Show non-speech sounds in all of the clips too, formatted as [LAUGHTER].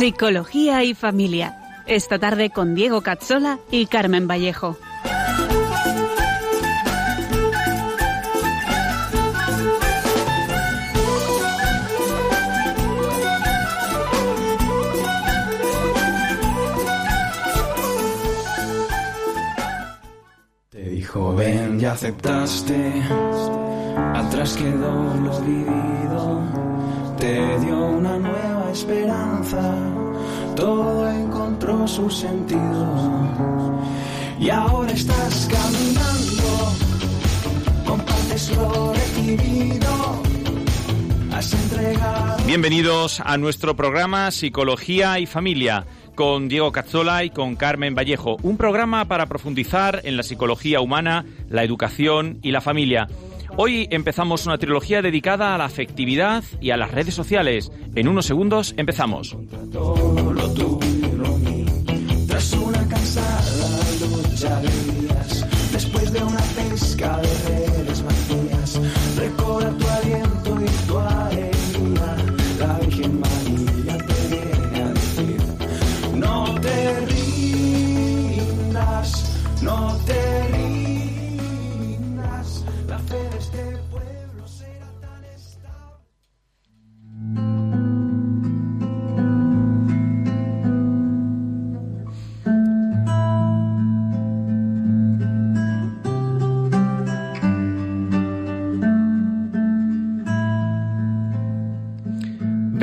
Psicología y familia. Esta tarde con Diego Cazzola y Carmen Vallejo. Te dijo ven y aceptaste, atrás quedó lo vivido, te dio una nueva esperanza, todo encontró su sentido y ahora estás caminando, compartes lo recibido. Bienvenidos a nuestro programa Psicología y Familia con Diego Cazzola y con Carmen Vallejo, un programa para profundizar en la psicología humana, la educación y la familia. Hoy empezamos una trilogía dedicada a la afectividad y a las redes sociales. En unos segundos empezamos.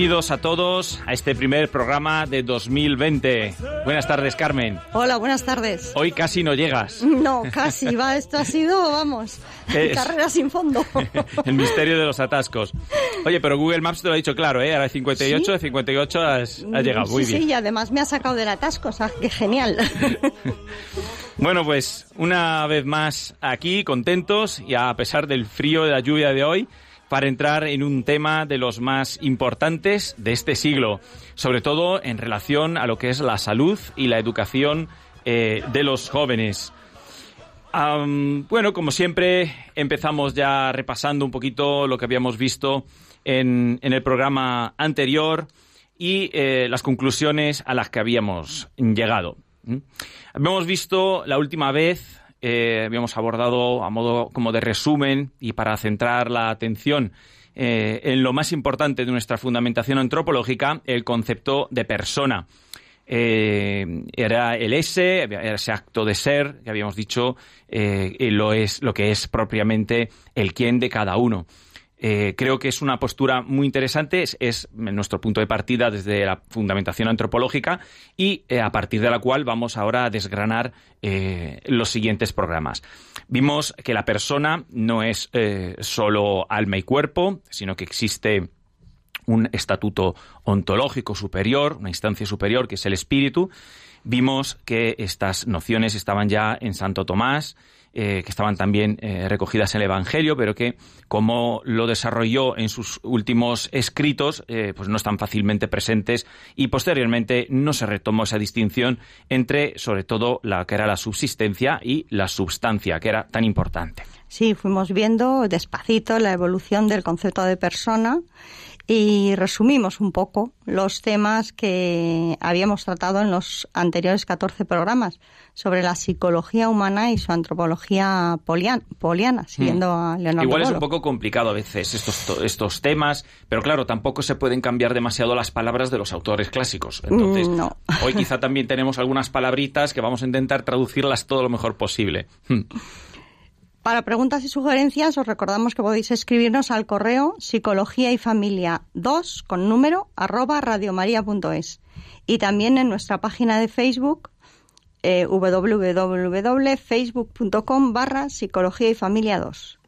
Bienvenidos a todos a este primer programa de 2020. Buenas tardes, Carmen. Hola, buenas tardes. Hoy casi no llegas. No, casi, va, esto ha sido, vamos, [LAUGHS] Es- carrera sin fondo. [LAUGHS] El misterio de los atascos. Oye, pero Google Maps te lo ha dicho claro, ¿eh? Ahora de 58, ¿Sí? de 58 has, has llegado. Muy sí, bien. sí, y además me ha sacado del atasco, o sea, qué genial. [LAUGHS] Bueno, pues una vez más aquí, contentos y a pesar del frío de la lluvia de hoy, para entrar en un tema de los más importantes de este siglo, sobre todo en relación a lo que es la salud y la educación eh, de los jóvenes. Bueno, como siempre, empezamos ya repasando un poquito lo que habíamos visto en, en el programa anterior y eh, las conclusiones a las que habíamos llegado. ¿Mm? Habíamos visto la última vez, eh, habíamos abordado a modo como de resumen y para centrar la atención eh, en lo más importante de nuestra fundamentación antropológica, el concepto de persona eh, era el ese, era ese acto de ser que habíamos dicho, lo es lo que es propiamente el quién de cada uno. Eh, creo que es una postura muy interesante, es, es nuestro punto de partida desde la fundamentación antropológica y eh, a partir de la cual vamos ahora a desgranar eh, los siguientes programas. Vimos que la persona no es solo alma y cuerpo, sino que existe un estatuto ontológico superior, una instancia superior que es el espíritu. Vimos que estas nociones estaban ya en Santo Tomás, eh, que estaban también eh, recogidas en el Evangelio, pero que como lo desarrolló en sus últimos escritos, eh, pues no están fácilmente presentes y posteriormente no se retomó esa distinción entre, sobre todo, la que era la subsistencia y la substancia, que era tan importante. Sí, fuimos viendo despacito la evolución del concepto de persona y resumimos un poco los temas que habíamos tratado en los anteriores 14 programas sobre la psicología humana y su antropología polian- poliana, siguiendo a Leonardo Igual es un poco complicado a veces estos, to- estos temas, pero claro, tampoco se pueden cambiar demasiado las palabras de los autores clásicos. Entonces, Mm, no. hoy quizá también tenemos algunas palabritas que vamos a intentar traducirlas todo lo mejor posible. Para preguntas y sugerencias os recordamos que podéis escribirnos al correo psicología y familia 2 con número arroba radiomaria.es y también en nuestra página de Facebook eh, www.facebook.com barra psicología y familia 2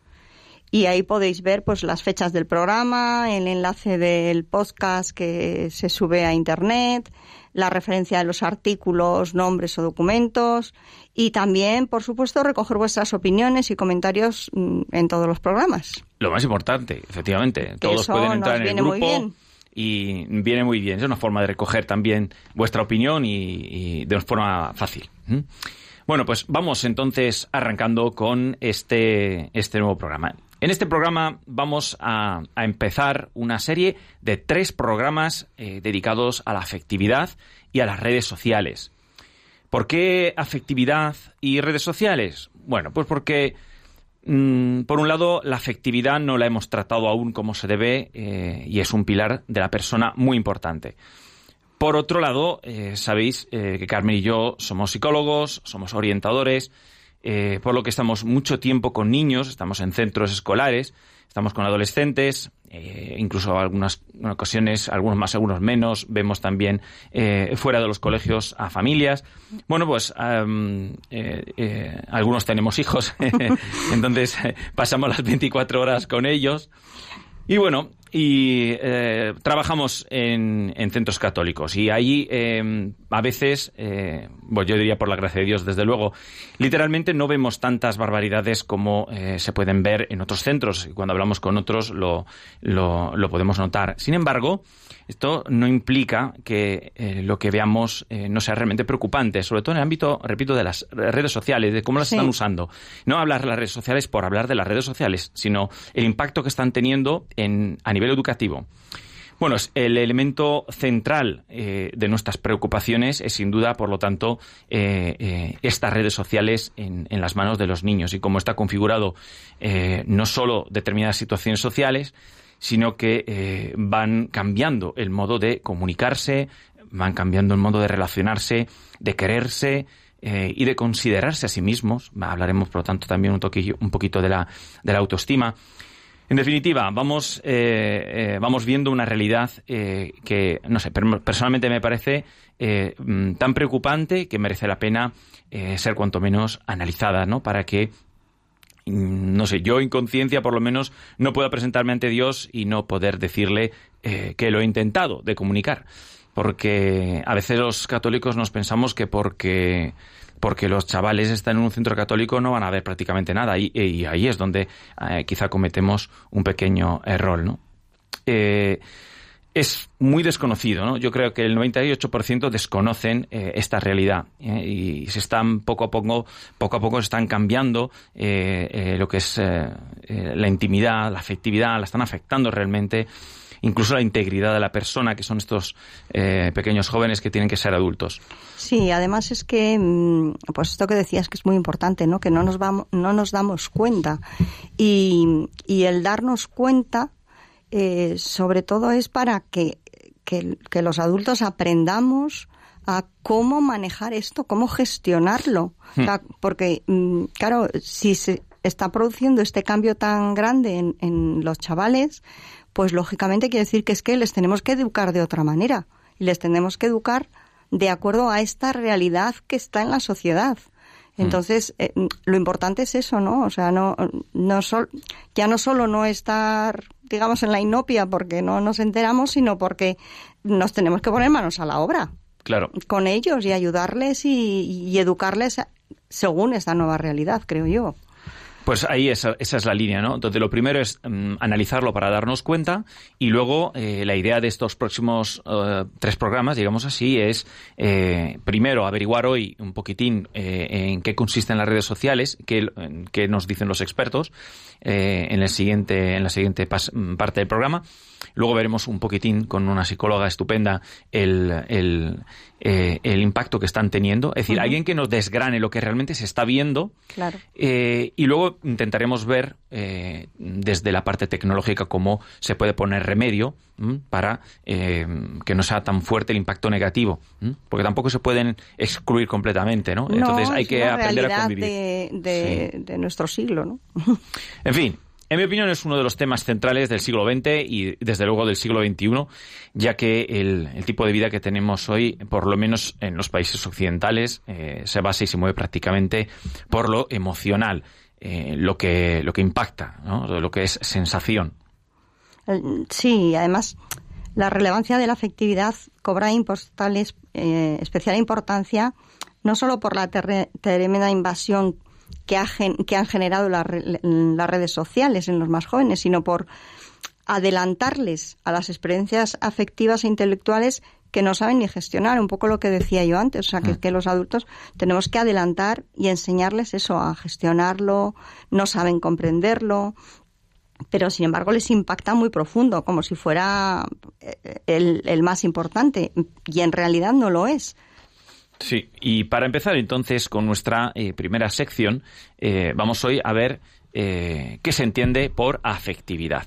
y ahí podéis ver pues las fechas del programa, el enlace del podcast que se sube a internet, la referencia de los artículos, nombres o documentos y también, por supuesto, recoger vuestras opiniones y comentarios mm, en todos los programas. Lo más importante, efectivamente. Todos Eso pueden nos entrar en el grupo y viene muy bien. Es una forma de recoger también vuestra opinión y, y de forma fácil. ¿Mm? Bueno, pues vamos entonces arrancando con este, este nuevo programa. En este programa vamos a, empezar una serie de tres programas eh, dedicados a la afectividad y a las redes sociales. ¿Por qué afectividad y redes sociales? Bueno, pues porque Mm, por un lado, la afectividad no la hemos tratado aún como se debe eh, y es un pilar de la persona muy importante. Por otro lado, eh, sabéis que Carmen y yo somos psicólogos, somos orientadores, eh, por lo que estamos mucho tiempo con niños, estamos en centros escolares, estamos con adolescentes, eh, incluso algunas ocasiones, algunos más, algunos menos, vemos también eh, fuera de los colegios a familias. Bueno, pues eh, algunos tenemos hijos, [LAUGHS] entonces [LAUGHS] pasamos las 24 horas con ellos. Y bueno, y trabajamos en, en centros católicos y ahí eh, a veces, eh, bueno, yo diría por la gracia de Dios, desde luego, literalmente no vemos tantas barbaridades como eh, se pueden ver en otros centros y cuando hablamos con otros lo, lo, lo podemos notar. Sin embargo, esto no implica que eh, lo que veamos eh, no sea realmente preocupante, sobre todo en el ámbito, repito, de las redes sociales, de cómo las Sí. están usando. No hablar de las redes sociales por hablar de las redes sociales, sino el impacto que están teniendo en, a nivel educativo. Bueno, el elemento central eh, de nuestras preocupaciones es sin duda, por lo tanto, eh, eh, estas redes sociales en, las manos de los niños y cómo está configurado no solo determinadas situaciones sociales, sino que van cambiando el modo de comunicarse, van cambiando el modo de relacionarse, de quererse y de considerarse a sí mismos. Hablaremos, por lo tanto, también un, toquillo, un poquito de la, de la autoestima. En definitiva, vamos, eh, eh, vamos viendo una realidad eh, que, no sé, per- personalmente me parece eh, mm, tan preocupante que merece la pena ser cuanto menos analizada, ¿no? Para que mm, no sé, yo en conciencia por lo menos no pueda presentarme ante Dios y no poder decirle que lo he intentado de comunicar. Porque a veces los católicos nos pensamos que porque, porque los chavales están en un centro católico no van a ver prácticamente nada. Y, ahí es donde eh, quizá cometemos un pequeño error, ¿no? Eh, es muy desconocido, ¿no? Yo creo que el 98% desconocen eh, esta realidad y se están poco a poco, poco a poco se están cambiando lo que es la intimidad, la afectividad, la están afectando realmente, incluso la integridad de la persona, que son estos eh, pequeños jóvenes que tienen que ser adultos. Sí, además es que, mm, pues esto que decías que es muy importante, ¿no? Que no nos vamos, no nos damos cuenta y, y el darnos cuenta, eh, sobre todo es para que, que, que los adultos aprendamos a cómo manejar esto, cómo gestionarlo, O sea, porque mm, claro, si se está produciendo este cambio tan grande en, en los chavales, pues lógicamente quiere decir que es que les tenemos que educar de otra manera y les tenemos que educar de acuerdo a esta realidad que está en la sociedad. Entonces, eh, lo importante es eso, ¿no? O sea, no, no sol- ya no solo no estar, digamos, en la inopia porque no nos enteramos, sino porque nos tenemos que poner manos a la obra Claro. con ellos y ayudarles y, y educarles según esta nueva realidad, creo yo. Pues ahí esa, esa, es la línea, ¿no? Entonces lo primero es um, analizarlo para darnos cuenta y luego eh, la idea de estos próximos uh, tres programas, digamos así, es eh, primero averiguar hoy un poquitín eh, en qué consisten las redes sociales, qué, qué nos dicen los expertos en el siguiente en la siguiente parte del programa. Luego veremos un poquitín con una psicóloga estupenda el, el, eh, el impacto que están teniendo. Es decir, uh -huh. alguien que nos desgrane lo que realmente se está viendo. Claro. Eh, y luego intentaremos ver eh, desde la parte tecnológica cómo se puede poner remedio para que no sea tan fuerte el impacto negativo. Porque tampoco se pueden excluir completamente, ¿no? no Entonces hay que aprender a convivir. De, de, Sí. de nuestro siglo, ¿no? En fin, en mi opinión es uno de los temas centrales del siglo XX y desde luego del siglo XXI, ya que el, tipo de vida que tenemos hoy, por lo menos en los países occidentales, eh, se basa y se mueve prácticamente por lo emocional, eh, lo, que, lo que impacta, lo que es sensación. El- Sí, además la relevancia de la afectividad cobra eh, especial importancia no solo por la tremenda invasión que, ha que han generado las re- las redes sociales en los más jóvenes, sino por adelantarles a las experiencias afectivas e intelectuales que no saben ni gestionar, un poco lo que decía yo antes, o sea, que, que los adultos tenemos que adelantar y enseñarles eso, a gestionarlo, no saben comprenderlo, pero sin embargo les impacta muy profundo, como si fuera eh, el, el más importante, y en realidad no lo es. Sí, y para empezar entonces con nuestra eh, primera sección, eh, vamos hoy a ver eh, qué se entiende por afectividad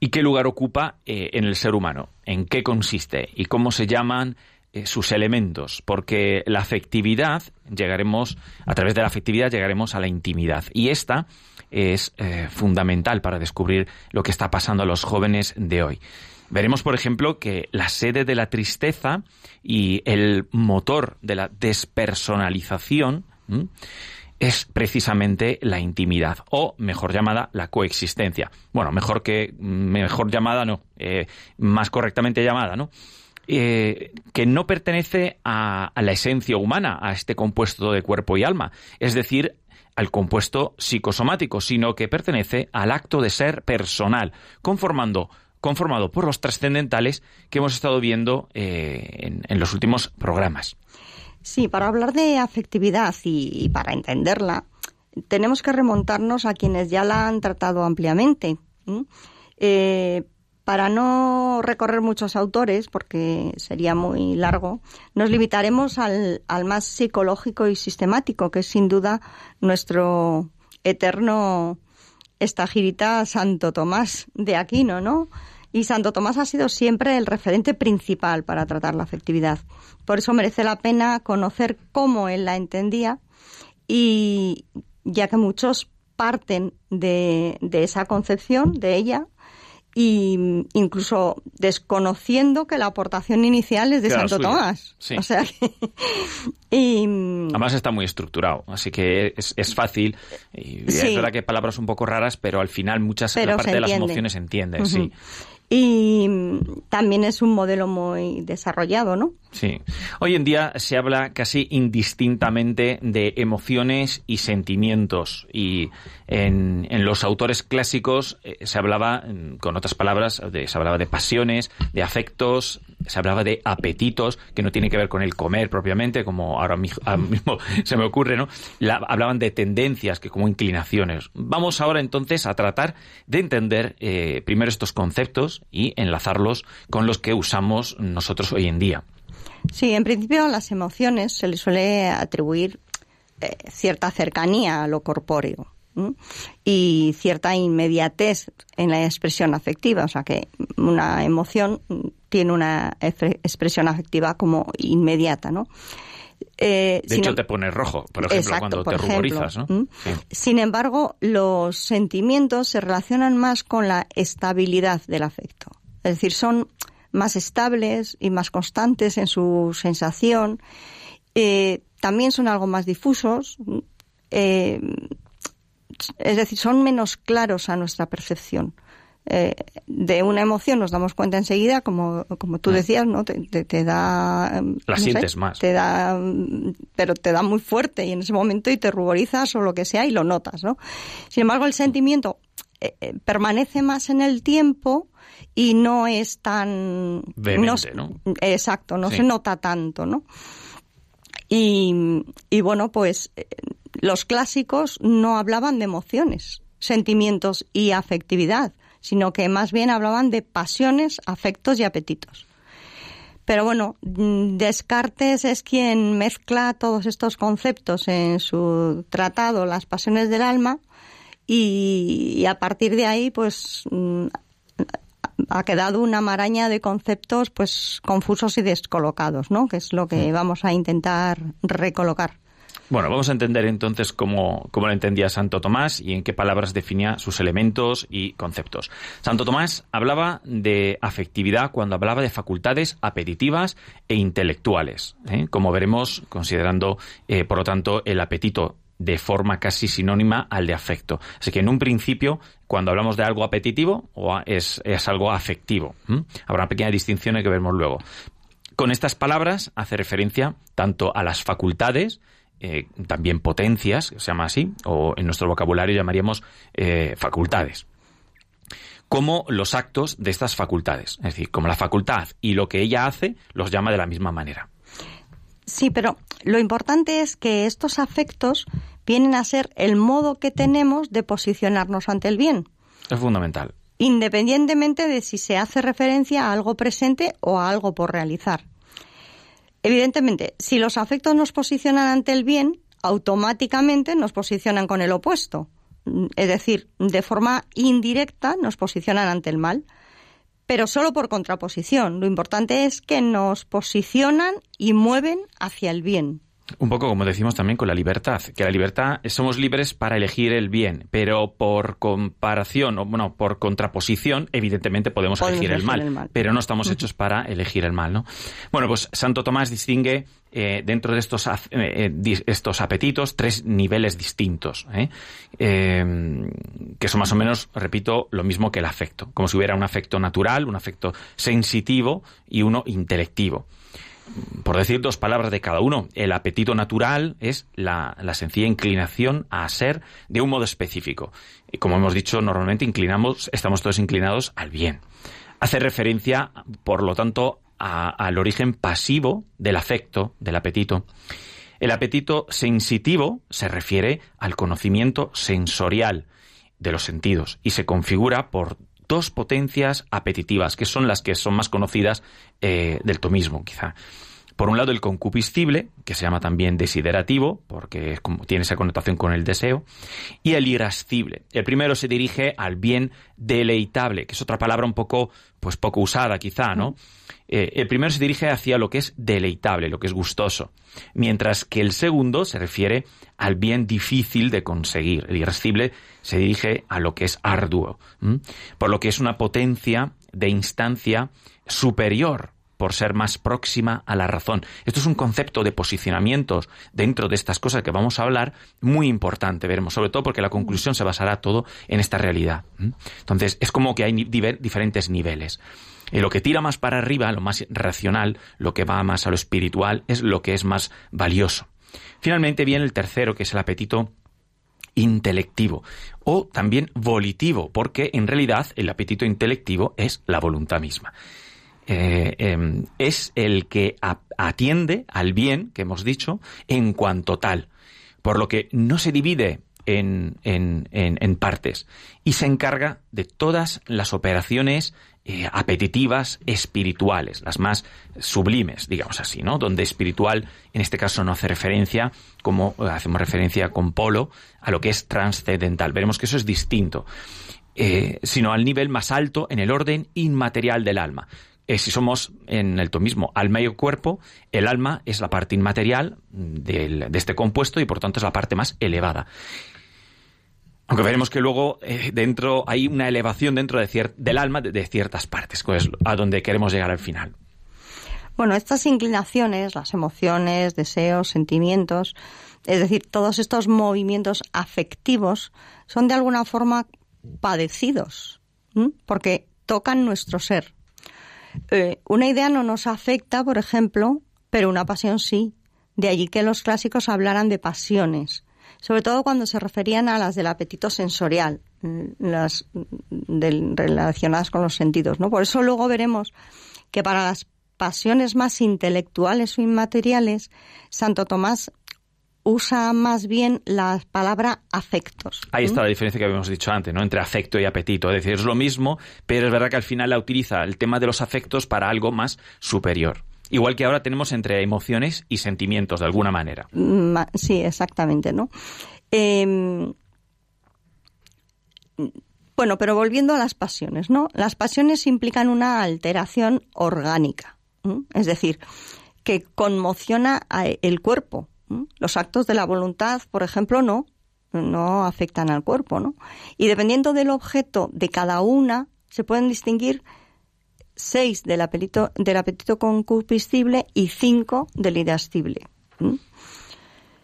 y qué lugar ocupa en el ser humano, en qué consiste y cómo se llaman sus elementos, porque la afectividad, llegaremos, a través de la afectividad llegaremos a la intimidad y esta es fundamental para descubrir lo que está pasando a los jóvenes de hoy. Veremos, por ejemplo, que la sede de la tristeza y el motor de la despersonalización es precisamente la intimidad, o mejor llamada, la coexistencia. Bueno, mejor que mejor llamada no, eh, más correctamente llamada, ¿no? Eh, que no pertenece a la esencia humana, a este compuesto de cuerpo y alma, es decir, al compuesto psicosomático, sino que pertenece al acto de ser personal, conformando conformado por los trascendentales que hemos estado viendo eh, en, en los últimos programas. Sí, para hablar de afectividad y, para entenderla, tenemos que remontarnos a quienes ya la han tratado ampliamente. Eh, para no recorrer muchos autores, porque sería muy largo, nos limitaremos al, al más psicológico y sistemático, que es sin duda nuestro eterno estagirita Santo Tomás de Aquino, ¿no? Y Santo Tomás ha sido siempre el referente principal para tratar la afectividad. Por eso merece la pena conocer cómo él la entendía y ya que muchos parten de, de esa concepción de ella y incluso desconociendo que la aportación inicial es de Claro, Santo suya. Tomás. Sí. O sea que- [LAUGHS] y, Además está muy estructurado, así que es, es fácil. Y Sí. Es verdad que hay palabras un poco raras, pero al final muchas Pero la parte de las emociones se entiende, sí. y también es un modelo muy desarrollado, ¿no? Sí. Hoy en día se habla casi indistintamente de emociones y sentimientos. Y en, en los autores clásicos eh, se hablaba, mm, con otras palabras, de- se hablaba de pasiones, de afectos, se hablaba de apetitos, que no tiene que ver con el comer propiamente, como ahora mi- ahora [LAUGHS] mismo se me ocurre, ¿no? La- hablaban de tendencias, que como inclinaciones. Vamos ahora entonces a tratar de entender eh, primero estos conceptos y enlazarlos con los que usamos nosotros hoy en día. Sí, en principio a las emociones se les suele atribuir eh, cierta cercanía a lo corpóreo ¿m? y cierta inmediatez en la expresión afectiva, o sea que una emoción tiene una expresión afectiva como inmediata, ¿no? Eh, De hecho, em- te pones rojo, por ejemplo, Exacto, cuando por te ejemplo, ruborizas, ¿no? Sin embargo, los sentimientos se relacionan más con la estabilidad del afecto. Es decir, son más estables y más constantes en su sensación. Eh, también son algo más difusos. eh, es decir, son menos claros a nuestra percepción. eh, de una emoción nos damos cuenta enseguida, como, como tú decías, ¿no? Te, te, da... La sientes más. Te da, pero te da muy fuerte y en ese momento y te ruborizas o lo que sea y lo notas, ¿no? Sin embargo, el sentimiento eh, eh, permanece más en el tiempo y no es tan... Vehemente, no, Exacto, no se nota tanto, ¿no? Y, y bueno, pues los clásicos no hablaban de emociones, sentimientos y afectividad, sino que más bien hablaban de pasiones, afectos y apetitos. Pero bueno, mm, Descartes es quien mezcla todos estos conceptos en su tratado Las pasiones del alma y, a partir de ahí pues mm, ha quedado una maraña de conceptos pues confusos y descolocados, ¿no? Que es lo que vamos a intentar recolocar. Bueno, vamos a entender entonces cómo, cómo lo entendía Santo Tomás y en qué palabras definía sus elementos y conceptos. Santo Tomás hablaba de afectividad cuando hablaba de facultades apetitivas e intelectuales, ¿eh? como veremos considerando, eh, por lo tanto, el apetito de forma casi sinónima al de afecto. Así que en un principio, cuando hablamos de algo apetitivo, es, es algo afectivo. Habrá una pequeña distinción que veremos luego. Con estas palabras hace referencia tanto a las facultades eh, también potencias, se llama así, o en nuestro vocabulario llamaríamos eh, facultades como los actos de estas facultades. Es decir, como la facultad y lo que ella hace los llama de la misma manera. Sí, pero lo importante es que estos afectos vienen a ser el modo que tenemos de posicionarnos ante el bien. Es fundamental. Independientemente de si se hace referencia a algo presente o a algo por realizar. Evidentemente, si los afectos nos posicionan ante el bien, automáticamente nos posicionan con el opuesto. Es decir, de forma indirecta nos posicionan ante el mal, pero solo por contraposición. Lo importante es que nos posicionan y mueven hacia el bien. Un poco como decimos también con la libertad, que la libertad somos libres para elegir el bien, pero por comparación o bueno, por contraposición, evidentemente podemos, elegir, el, mal, pero no estamos hechos para elegir el mal, ¿no? Bueno, pues Santo Tomás distingue eh, dentro de estos, eh, estos apetitos tres niveles distintos, ¿eh? que son más o menos, repito, lo mismo que el afecto, como si hubiera un afecto natural, un afecto sensitivo y uno intelectivo por decir dos palabras de cada uno, el apetito natural es la, sencilla inclinación a ser de un modo específico. Y como hemos dicho, normalmente inclinamos, estamos todos inclinados al bien. Hace referencia, por lo tanto, al origen pasivo del afecto, del apetito. El apetito sensitivo se refiere al conocimiento sensorial de los sentidos y se configura por dos potencias apetitivas, que son las que son más conocidas eh, del tomismo, quizá. Por un lado, el concupiscible, que se llama también desiderativo, porque tiene esa connotación con el deseo, y el irascible. El primero se dirige al bien deleitable, que es otra palabra un poco, pues poco usada quizá, ¿no? Eh, el primero se dirige hacia lo que es deleitable, lo que es gustoso, mientras que el segundo se refiere al bien difícil de conseguir. El irascible se dirige a lo que es arduo, por lo que es una potencia de instancia superior por ser más próxima a la razón. Esto es un concepto de posicionamientos dentro de estas cosas que vamos a hablar muy importante, veremos, sobre todo porque la conclusión se basará todo en esta realidad. Entonces, es como que hay diferentes niveles. Y lo que tira más para arriba, lo más racional, lo que va más a lo espiritual, es lo que es más valioso. Finalmente viene el tercero, que es el apetito intelectivo o también volitivo, porque en realidad el apetito intelectivo es la voluntad misma. Eh, em, es el que atiende al bien que hemos dicho en cuanto tal, por lo que no se divide en, partes y se encarga de todas las operaciones eh, apetitivas espirituales, las más sublimes, digamos así, ¿no? Donde espiritual en este caso no hace referencia, como hacemos referencia con Polo, a lo que es trascendental. Veremos que eso es distinto. Eh, sino al nivel más alto en el orden inmaterial del alma. Eh, si somos en el tomismo alma y cuerpo, el alma es la parte inmaterial de este compuesto y por tanto es la parte más elevada. Aunque veremos que luego eh, dentro hay una elevación dentro de del alma de, ciertas partes, a donde queremos llegar al final. Bueno, estas inclinaciones, las emociones, deseos, sentimientos, es decir, todos estos movimientos afectivos son de alguna forma padecidos porque tocan nuestro ser. Eh, una idea no nos afecta, por ejemplo, pero una pasión sí. De allí que los clásicos hablaran de pasiones, sobre todo cuando se referían a las del apetito sensorial, mm, las relacionadas con los sentidos, ¿no? Por eso luego veremos que para las pasiones más intelectuales o inmateriales, Santo Tomás usa más bien la palabra afectos. Ahí está la diferencia que habíamos dicho antes, ¿no? Entre afecto y apetito. Es decir, es lo mismo, pero es verdad que al final la utiliza el tema de los afectos para algo más superior. Igual que ahora tenemos entre emociones y sentimientos, de alguna manera. Sí, exactamente, ¿no? Em, bueno, pero volviendo a las pasiones, ¿no? Las pasiones implican una alteración orgánica, es decir, que conmociona el cuerpo, los actos de la voluntad, por ejemplo, no, no afectan al cuerpo, ¿no? Y dependiendo del objeto de cada una, se pueden distinguir seis del apetito, del apetito concupiscible y cinco del irascible.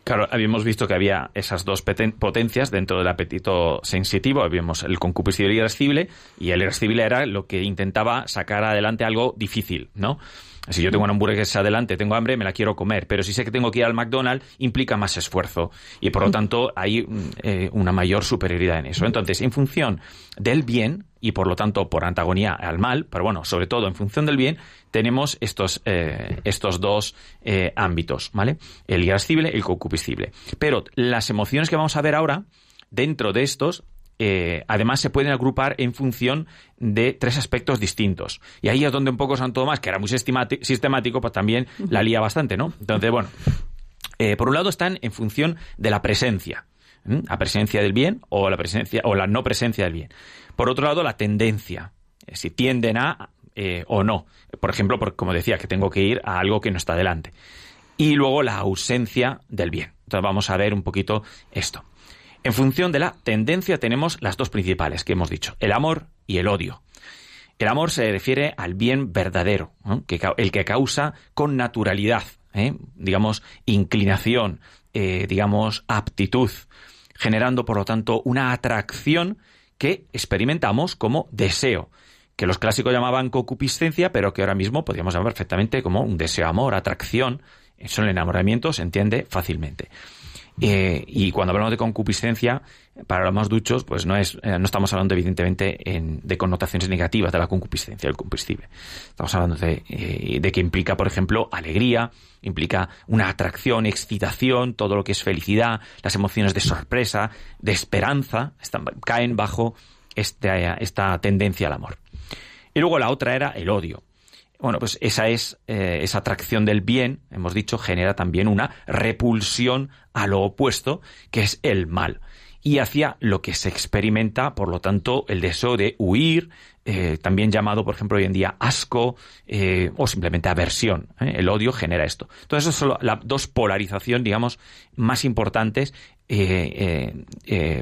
Claro, habíamos visto que había esas dos potencias dentro del apetito sensitivo. Habíamos el concupiscible y el irascible, y el irascible era lo que intentaba sacar adelante algo difícil, ¿no? Si yo tengo una hamburguesa adelante, tengo hambre, me la quiero comer, pero si sé que tengo que ir al McDonald's, implica más esfuerzo y por lo tanto hay mm, eh, una mayor superioridad en eso. Entonces, en función del bien y por lo tanto por antagonía al mal, pero bueno, sobre todo en función del bien, tenemos estos, eh, estos dos eh, ámbitos, ¿vale? El irascible y el concupiscible. Pero las emociones que vamos a ver ahora, dentro de estos, eh, además se pueden agrupar en función de tres aspectos distintos. Y ahí es donde un poco Santo Tomás, que era muy sistemático, pues también la lía bastante, ¿no? Entonces, bueno, eh, por un lado están en función de la presencia, la presencia del bien o la presencia o la no presencia del bien. Por otro lado, la tendencia, eh, si tienden a o no. Por ejemplo, como decía, que tengo que ir a algo que no está delante. Y luego la ausencia del bien. Entonces vamos a ver un poquito esto. En función de la tendencia tenemos las dos principales que hemos dicho, el amor y el odio. El amor se refiere al bien verdadero, el que causa con naturalidad, ¿eh? digamos, inclinación, eh, digamos, aptitud, generando, por lo tanto, una atracción que experimentamos como deseo, que los clásicos llamaban concupiscencia, pero que ahora mismo podríamos llamar perfectamente como un deseo, amor, atracción. Eso en el enamoramiento se entiende fácilmente. Eh, y cuando hablamos de concupiscencia, para los más duchos, pues no es, eh, no estamos hablando evidentemente de connotaciones negativas de la concupiscencia, del combustible. Estamos hablando de, eh, de, que implica, por ejemplo, alegría, implica una atracción, excitación, todo lo que es felicidad, las emociones de sorpresa, de esperanza, caen bajo esta, esta tendencia al amor. Y luego la otra era el odio. Bueno, pues esa es eh, esa atracción del bien, hemos dicho, genera también una repulsión a lo opuesto, que es el mal. Y hacia lo que se experimenta, por lo tanto, el deseo de huir, eh, también llamado, por ejemplo, hoy en día asco eh, o simplemente aversión. El odio genera esto. Entonces, esas son las dos polarizaciones, digamos, más importantes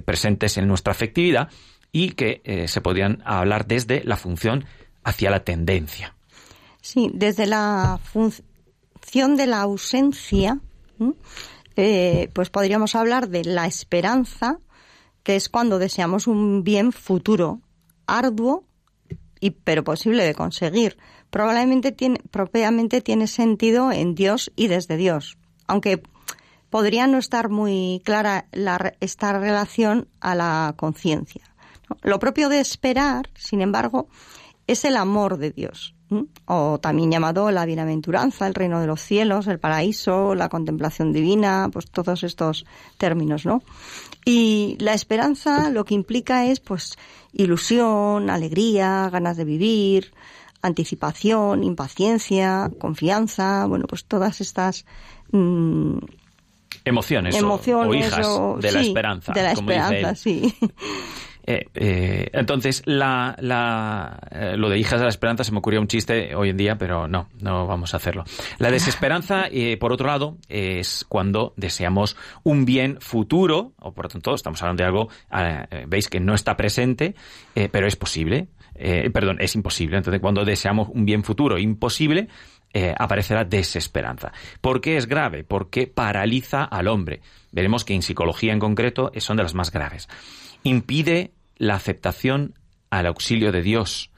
presentes en nuestra afectividad y que se podrían hablar desde la función hacia la tendencia. Sí, desde la función de la ausencia, eh, pues podríamos hablar de la esperanza, que es cuando deseamos un bien futuro, arduo, y, pero posible de conseguir. Probablemente tiene, propiamente tiene sentido en Dios y desde Dios, aunque podría no estar muy clara esta relación a la conciencia. Lo propio de esperar, sin embargo, es el amor de Dios o también llamado la bienaventuranza, el reino de los cielos, el paraíso, la contemplación divina, pues todos estos términos, ¿no? Y la esperanza lo que implica es pues ilusión, alegría, ganas de vivir, anticipación, impaciencia, confianza, bueno, pues todas estas mm, emociones, o, hijas de la esperanza. De la esperanza, sí. [LAUGHS] Eh, eh, entonces, la, eh, lo de hijas de la esperanza se me ocurrió un chiste hoy en día, pero no, no vamos a hacerlo. La desesperanza, por otro lado, es cuando deseamos un bien futuro, o por lo tanto, estamos hablando de algo, veis que no está presente, pero es posible. perdón, es imposible. Entonces, cuando deseamos un bien futuro imposible, aparece la desesperanza. ¿Por qué es grave? Porque paraliza al hombre. Veremos que en psicología en concreto son de las más graves. Impide la aceptación al auxilio de Dios,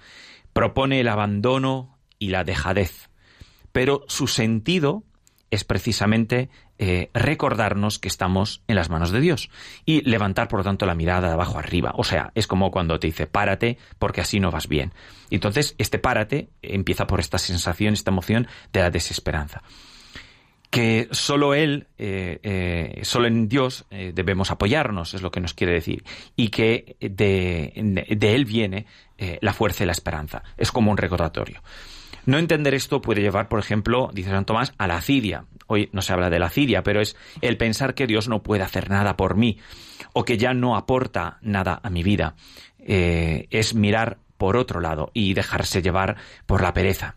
propone el abandono y la dejadez, pero su sentido es precisamente eh, recordarnos que estamos en las manos de Dios y levantar, por lo tanto, la mirada de abajo arriba. O sea, es como cuando te dice párate porque así no vas bien. Entonces, este párate empieza por esta sensación, esta emoción de la desesperanza. Que solo Él, eh, eh, solo en Dios debemos apoyarnos, es lo que nos quiere decir. Y que de, de Él viene la fuerza y la esperanza. Es como un recordatorio. No entender esto puede llevar, por ejemplo, dice San Tomás, a la cidia. Hoy no se habla de la cidia, pero es el pensar que Dios no puede hacer nada por mí o que ya no aporta nada a mi vida. Eh, es mirar por otro lado y dejarse llevar por la pereza.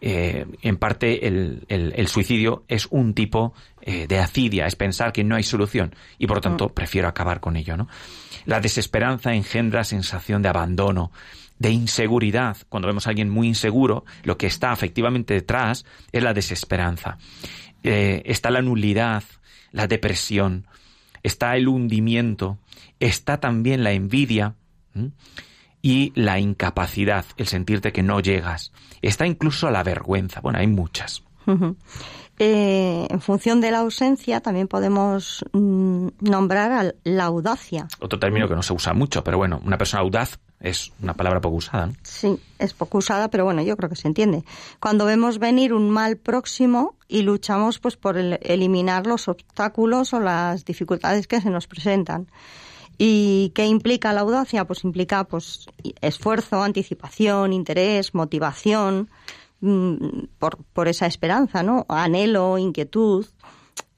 Eh, en parte el, suicidio es un tipo eh, de acidia, es pensar que no hay solución y por lo tanto mm. prefiero acabar con ello. ¿no? La desesperanza engendra sensación de abandono, de inseguridad. Cuando vemos a alguien muy inseguro, lo que está efectivamente detrás es la desesperanza. Eh, está la nulidad, la depresión, está el hundimiento, está también la envidia y la incapacidad, el sentirte que no llegas. Está incluso la vergüenza. Bueno, hay muchas. Eh, en función de la ausencia también podemos mm, nombrar la audacia. Otro término que no se usa mucho, pero bueno, una persona audaz es una palabra poco usada. Sí, es poco usada, pero bueno, yo creo que se entiende. Cuando vemos venir un mal próximo y luchamos pues por eliminar los obstáculos o las dificultades que se nos presentan. ¿Y qué implica la audacia? Pues implica pues esfuerzo, anticipación, interés, motivación mm, por, por esa esperanza, ¿no? Anhelo, inquietud.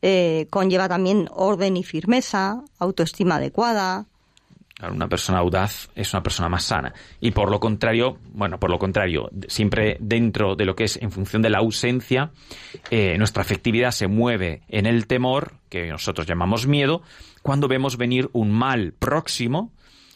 Eh, conlleva también orden y firmeza, autoestima adecuada, una persona audaz es una persona más sana. Y por lo contrario, bueno, por lo contrario, siempre dentro de lo que es en función de la ausencia, eh, nuestra afectividad se mueve en el temor, que nosotros llamamos miedo, cuando vemos venir un mal próximo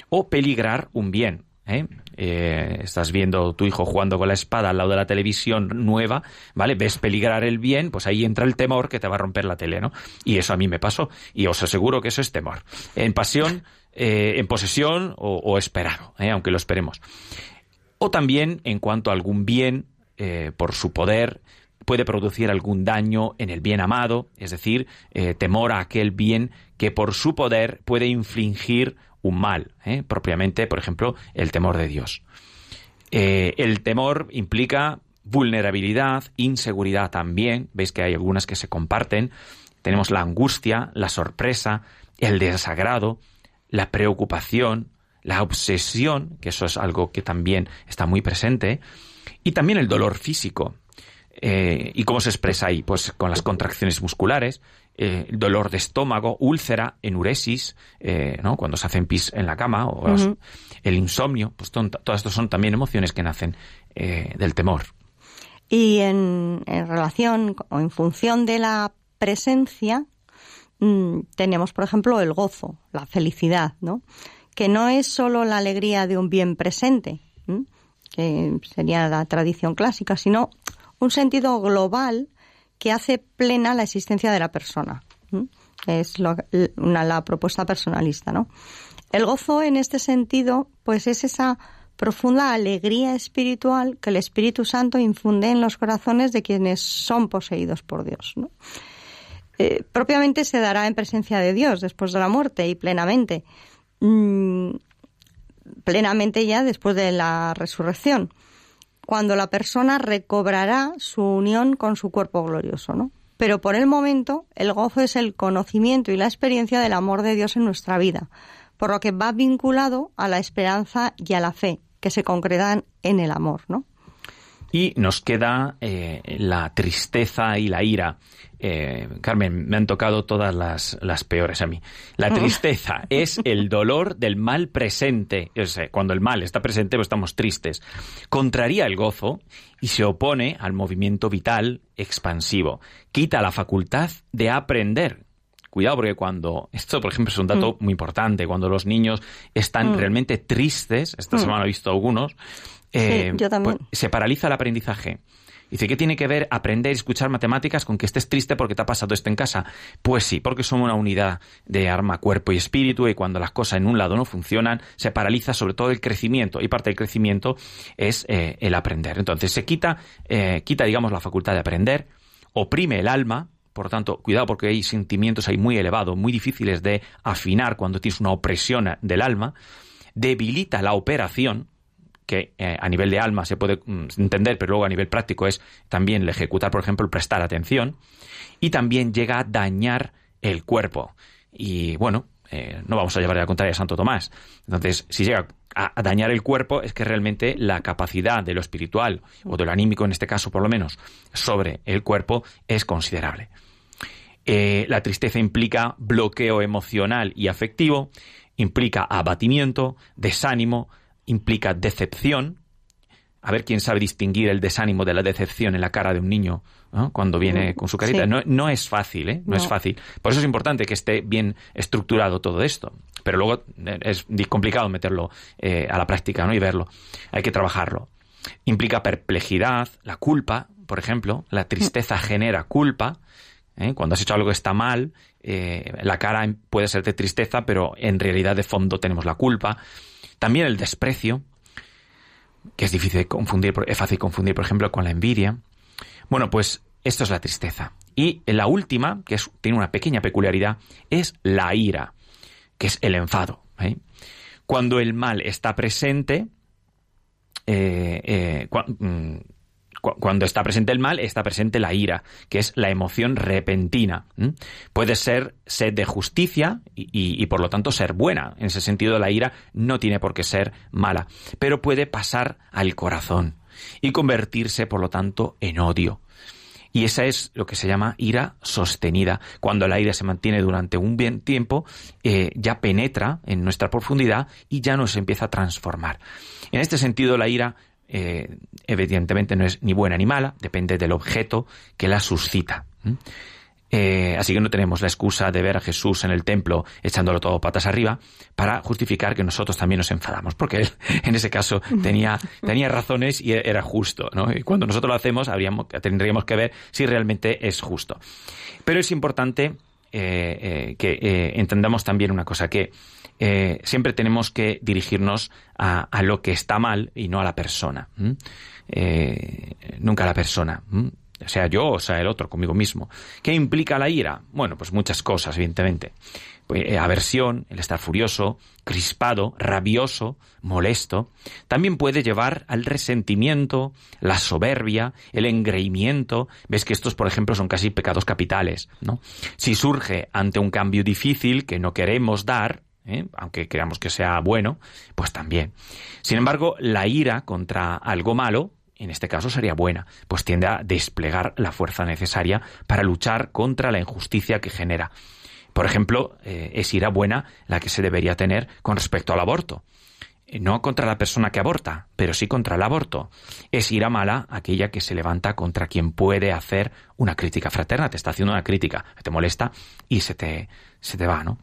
o peligrar un bien. ¿eh? Eh, estás viendo tu hijo jugando con la espada al lado de la televisión nueva, ¿vale? Ves peligrar el bien, pues ahí entra el temor que te va a romper la tele, ¿no? Y eso a mí me pasó. Y os aseguro que eso es temor. En pasión eh, en posesión o, esperado, eh, aunque lo esperemos. O también en cuanto a algún bien, por su poder, puede producir algún daño en el bien amado, es decir, temor a aquel bien que por su poder puede infligir un mal, propiamente, por ejemplo, el temor de Dios. el temor implica vulnerabilidad, inseguridad también, veis que hay algunas que se comparten, tenemos la angustia, la sorpresa, el desagrado, la preocupación, la obsesión, que eso es algo que también está muy presente, y también el dolor físico. Eh, ¿Y cómo se expresa ahí? Pues con las contracciones musculares, eh, el dolor de estómago, úlcera, enuresis, eh, ¿no? cuando se hacen pis en la cama, o el insomnio, pues todas estas son también emociones que nacen del temor. Y en, en relación o en función de la presencia, Mm, tenemos, por ejemplo, el gozo, la felicidad, ¿no? Que no es solo la alegría de un bien presente, que sería la tradición clásica, sino un sentido global que hace plena la existencia de la persona. Es la propuesta personalista, ¿no? El gozo en este sentido, pues es esa profunda alegría espiritual que el Espíritu Santo infunde en los corazones de quienes son poseídos por Dios. ¿no? Eh, propiamente se dará en presencia de Dios después de la muerte y plenamente. Mm, plenamente ya después de la resurrección, cuando la persona recobrará su unión con su cuerpo glorioso, ¿no? Pero por el momento, el gozo es el conocimiento y la experiencia del amor de Dios en nuestra vida, por lo que va vinculado a la esperanza y a la fe, que se concretan en el amor, ¿no? Y nos queda eh, la tristeza y la ira. Eh, Carmen, me han tocado todas las, las peores a mí. La oh. tristeza [LAUGHS] es el dolor del mal presente. cuando el mal está presente, pues estamos tristes. Contraría el gozo y se opone al movimiento vital expansivo. Quita la facultad de aprender. Cuidado porque cuando, esto por ejemplo es un dato mm. muy importante, cuando los niños están mm. realmente tristes, esta mm. semana he visto algunos, eh, yo también. pues, se paraliza el aprendizaje. Dice, ¿qué tiene que ver aprender y escuchar matemáticas con que estés triste porque te ha pasado esto en casa? Pues sí, porque somos una unidad de arma, cuerpo y espíritu y cuando las cosas en un lado no funcionan, se paraliza sobre todo el crecimiento y parte del crecimiento es eh, el aprender. Entonces se quita, eh, quita, digamos, la facultad de aprender, oprime el alma, por tanto, cuidado porque hay sentimientos ahí muy elevados, muy difíciles de afinar cuando tienes una opresión del alma, debilita la operación, que eh, a nivel de alma se puede mm, entender, pero luego a nivel práctico es también el ejecutar, por ejemplo, el prestar atención, y también llega a dañar el cuerpo. Y bueno, eh, no vamos a llevar a la contraria a Santo Tomás. Entonces, si llega a, dañar el cuerpo, es que realmente la capacidad de lo espiritual, o de lo anímico en este caso por lo menos, sobre el cuerpo es considerable. Eh, la tristeza implica bloqueo emocional y afectivo, implica abatimiento, desánimo, implica decepción. A ver quién sabe distinguir el desánimo de la decepción en la cara de un niño ¿no? cuando viene con su carita. Sí. No, no es fácil, ¿eh? No, No. es fácil. Por eso es importante que esté bien estructurado todo esto. Pero luego eh, es complicado meterlo eh, a la práctica ¿no? y verlo. Hay que trabajarlo. Implica perplejidad, la culpa, por ejemplo. La tristeza genera culpa. ¿eh? Cuando has hecho algo que está mal, eh, la cara puede ser de tristeza, pero en realidad de fondo tenemos la culpa. También el desprecio, que es difícil de confundir, es fácil confundir, por ejemplo, con la envidia. Bueno, pues esto es la tristeza. Y la última, que tiene una pequeña peculiaridad, es la ira, que es el enfado. ¿eh? Cuando el mal está presente, eh, eh, mm, cu- cuando está presente el mal, está presente la ira, que es la emoción repentina. Puede ser sed de justicia y, por lo tanto ser buena. En ese sentido, la ira no tiene por qué ser mala, pero puede pasar al corazón y convertirse, por lo tanto, en odio. Y esa es lo que se llama ira sostenida. Cuando la ira se mantiene durante un bien tiempo, eh, ya penetra en nuestra profundidad y ya nos empieza a transformar. En este sentido, la ira, eh, evidentemente, no es ni buena ni mala, depende del objeto que la suscita. Eh, así que no tenemos la excusa de ver a Jesús en el templo echándolo todo patas arriba para justificar que nosotros también nos enfadamos, porque él [LAUGHS] en ese caso tenía, tenía razones y era justo. Y cuando nosotros lo hacemos tendríamos que ver si realmente es justo. Pero es importante eh, que entendamos también una cosa, que eh, siempre tenemos que dirigirnos a, lo que está mal y no a la persona. Eh, nunca a la persona. sea yo o sea el otro, conmigo mismo. ¿Qué implica la ira? Bueno, pues muchas cosas, evidentemente. Pues, eh, aversión, el estar furioso, crispado, rabioso, molesto. También puede llevar al resentimiento, la soberbia, el engreimiento. Ves que estos, por ejemplo, son casi pecados capitales, ¿no? Si surge ante un cambio difícil que no queremos dar, ¿eh? aunque creamos que sea bueno, pues también. Sin embargo, la ira contra algo malo, en este caso sería buena, pues tiende a desplegar la fuerza necesaria para luchar contra la injusticia que genera. Por ejemplo, eh, es ira buena la que se debería tener con respecto al aborto. Eh, No contra la persona que aborta, pero sí contra el aborto. Es ira mala aquella que se levanta contra quien puede hacer una crítica fraterna. Te está haciendo una crítica, te molesta y se te, se te va, ¿no?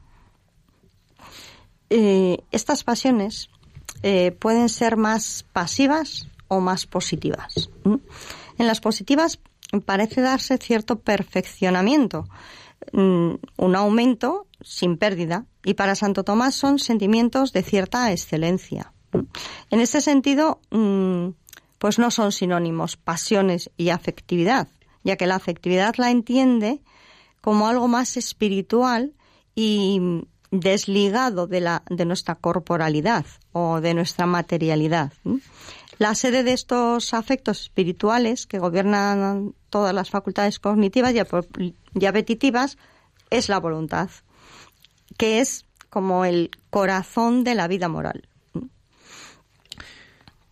Estas pasiones eh, pueden ser más pasivas o más positivas. En las positivas parece darse cierto perfeccionamiento, mm, un aumento sin pérdida, y para Santo Tomás son sentimientos de cierta excelencia. En este sentido, mm, pues no son sinónimos pasiones y afectividad, ya que la afectividad la entiende como algo más espiritual y desligado de, la, de nuestra corporalidad o de nuestra materialidad. La sede de estos afectos espirituales que gobiernan todas las facultades cognitivas y ap- y apetitivas es la voluntad, que es como el corazón de la vida moral.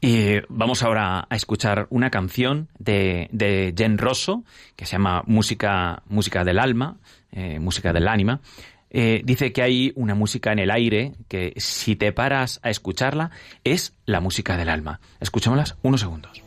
Y vamos ahora a escuchar una canción de, de Jen Rosso que se llama Música, música del alma, eh, música del ánima. Eh, dice que hay una música en el aire que si te paras a escucharla es la música del alma. Escuchémoslas unos segundos.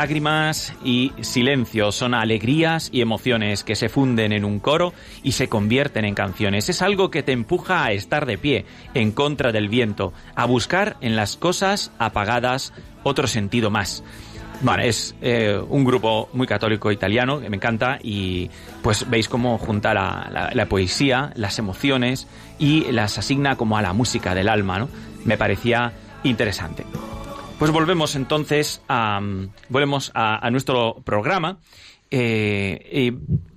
Lágrimas y silencio, son alegrías y emociones que se funden en un coro y se convierten en canciones. Es algo que te empuja a estar de pie, en contra del viento, a buscar en las cosas apagadas otro sentido más. Es eh, un grupo muy católico italiano que me encanta y pues veis cómo junta la, la- la poesía, las emociones y las asigna como a la música del alma, ¿no? Me parecía interesante. Pues volvemos entonces a, mm, volvemos a, nuestro programa. Eh,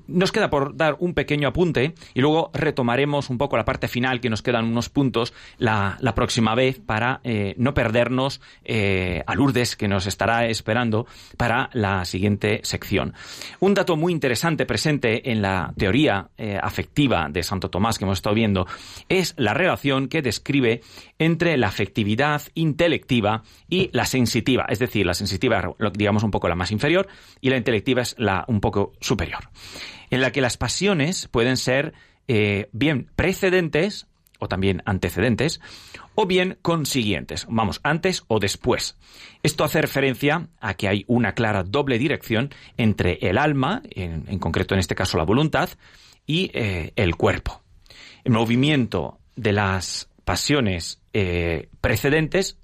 nos queda por dar un pequeño apunte y luego retomaremos un poco la parte final, que nos quedan unos puntos la, la próxima vez para eh, no perdernos eh, a Lourdes, que nos estará esperando para la siguiente sección. Un dato muy interesante presente en la teoría eh, afectiva de Santo Tomás que hemos estado viendo es la relación que describe entre la afectividad intelectiva y la sensitiva, es decir, la sensitiva digamos un poco la más inferior y la intelectiva es la un poco superior, en la que las pasiones pueden ser eh, bien precedentes o también antecedentes o bien consiguientes, vamos, antes o después. Esto hace referencia a que hay una clara doble dirección entre el alma, en, concreto en este caso la voluntad, y eh, el cuerpo. El movimiento de las pasiones eh, precedentes,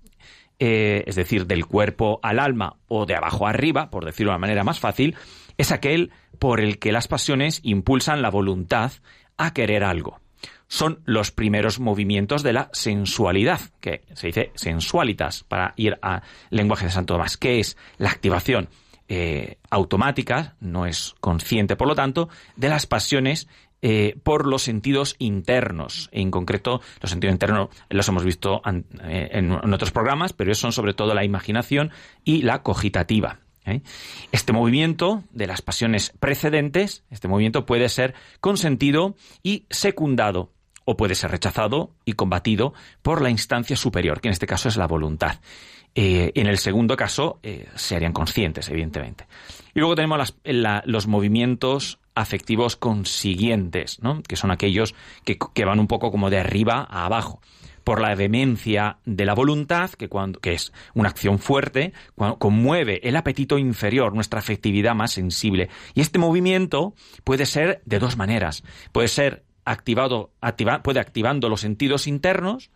es decir, del cuerpo al alma o de abajo arriba, por decirlo de una manera más fácil, es aquel por el que las pasiones impulsan la voluntad a querer algo. Son los primeros movimientos de la sensualidad, que se dice sensualitas para ir al lenguaje de Santo Tomás, que es la activación eh, automática, no es consciente, por lo tanto, de las pasiones eh, por los sentidos internos. En concreto, los sentidos internos los hemos visto eh, en, en otros programas, pero son sobre todo la imaginación y la cogitativa. ¿Eh? Este movimiento de las pasiones precedentes, este movimiento puede ser consentido y secundado, o puede ser rechazado y combatido por la instancia superior, que en este caso es la voluntad. Eh, en el segundo caso, eh, se harían conscientes, evidentemente. Y luego tenemos los movimientos afectivos consiguientes, que son aquellos que, que van un poco como de arriba a abajo por la vehemencia de la voluntad, que, cuando, que es una acción fuerte, conmueve el apetito inferior, nuestra afectividad más sensible. Y este movimiento puede ser de dos maneras. Puede ser activado, activa- puede activando los sentidos internos,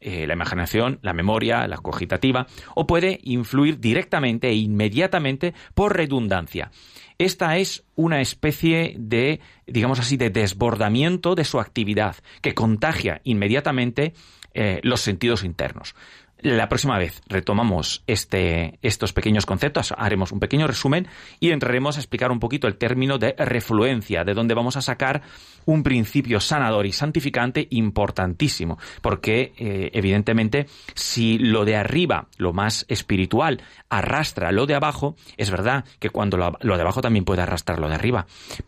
eh, la imaginación, la memoria, la cogitativa, o puede influir directamente e inmediatamente por redundancia. Esta es una especie de, digamos así, de desbordamiento de su actividad, que contagia inmediatamente eh, los sentidos internos. La próxima vez retomamos este, estos pequeños conceptos, haremos un pequeño resumen y entraremos a explicar un poquito el término de refluencia, de donde vamos a sacar un principio sanador y santificante importantísimo, porque eh, evidentemente si lo de arriba, lo más espiritual, arrastra lo de abajo, es verdad que cuando lo, de abajo también puede arrastrar lo de arriba,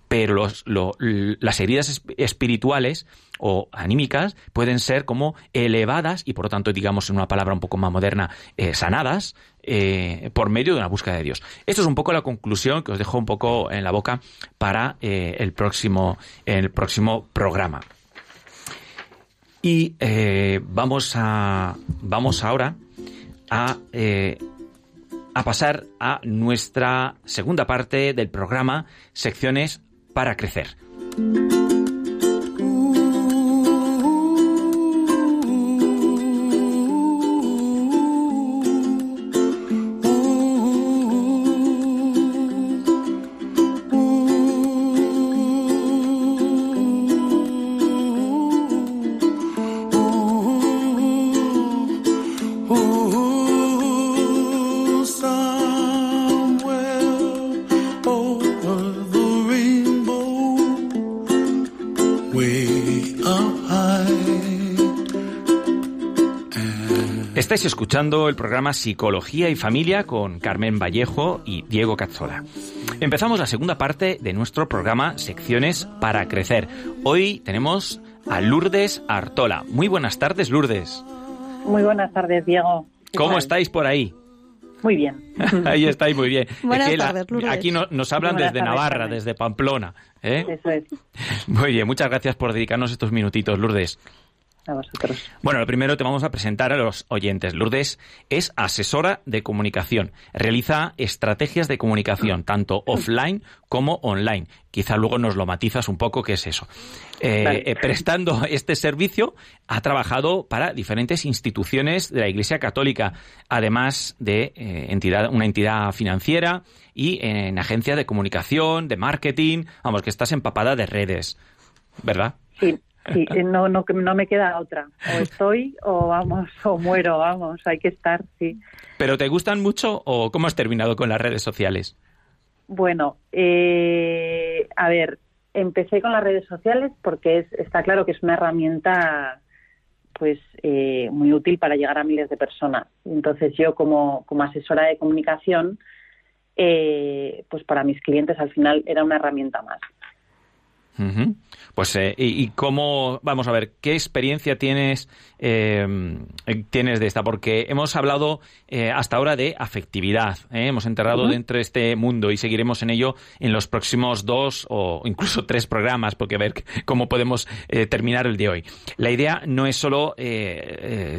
pero las heridas es- espirituales o anímicas pueden ser como elevadas y por lo tanto digamos en una palabra un poco más moderna eh, sanadas eh, por medio de una búsqueda de Dios. Esto es un poco la conclusión que os dejo un poco en la boca para eh, el próximo el próximo programa. Y eh, vamos a vamos ahora a, a pasar a nuestra segunda parte del programa, secciones para crecer. Estáis escuchando el programa Psicología y Familia con Carmen Vallejo y Diego Cazzola. Empezamos la segunda parte de nuestro programa Secciones para Crecer. Hoy tenemos a Lourdes Artola. Muy buenas tardes, Lourdes. Muy buenas tardes, Diego. ¿Qué ¿Cómo tal? estáis por ahí? Muy bien. [LAUGHS] Ahí estáis muy bien. Buenas Es que tardes, Lourdes. Aquí no- nos hablan Buenas desde tardes, Navarra, Carmen. desde Pamplona. ¿eh? Eso es. [LAUGHS] Muy bien, muchas gracias por dedicarnos estos minutitos, Lourdes. A vosotros. Bueno, lo primero te vamos a presentar a los oyentes. Lourdes es asesora de comunicación. Realiza estrategias de comunicación, tanto offline como online. Quizá luego nos lo matizas un poco qué es eso. Eh, Vale. eh, prestando [LAUGHS] este servicio, ha trabajado para diferentes instituciones de la Iglesia Católica, además de eh, entidad, una entidad financiera y en agencias de comunicación, de marketing. Vamos, que estás empapada de redes, ¿verdad? Sí, sí, eh, no, no, no me queda otra. O [LAUGHS] estoy o vamos, o muero, vamos, hay que estar, sí. ¿Pero te gustan mucho o cómo has terminado con las redes sociales? Bueno, eh, a ver, empecé con las redes sociales porque es, está claro que es una herramienta pues eh, muy útil para llegar a miles de personas. Entonces yo como, como asesora de comunicación, eh, pues para mis clientes al final era una herramienta más. Pues, eh, y, y cómo, vamos a ver, qué experiencia tienes, eh, tienes de esta? Porque hemos hablado eh, hasta ahora de afectividad, ¿eh? hemos enterrado dentro de este mundo y seguiremos en ello en los próximos dos o incluso [LAUGHS] tres programas, porque a ver cómo podemos terminar el de hoy. La idea no es solo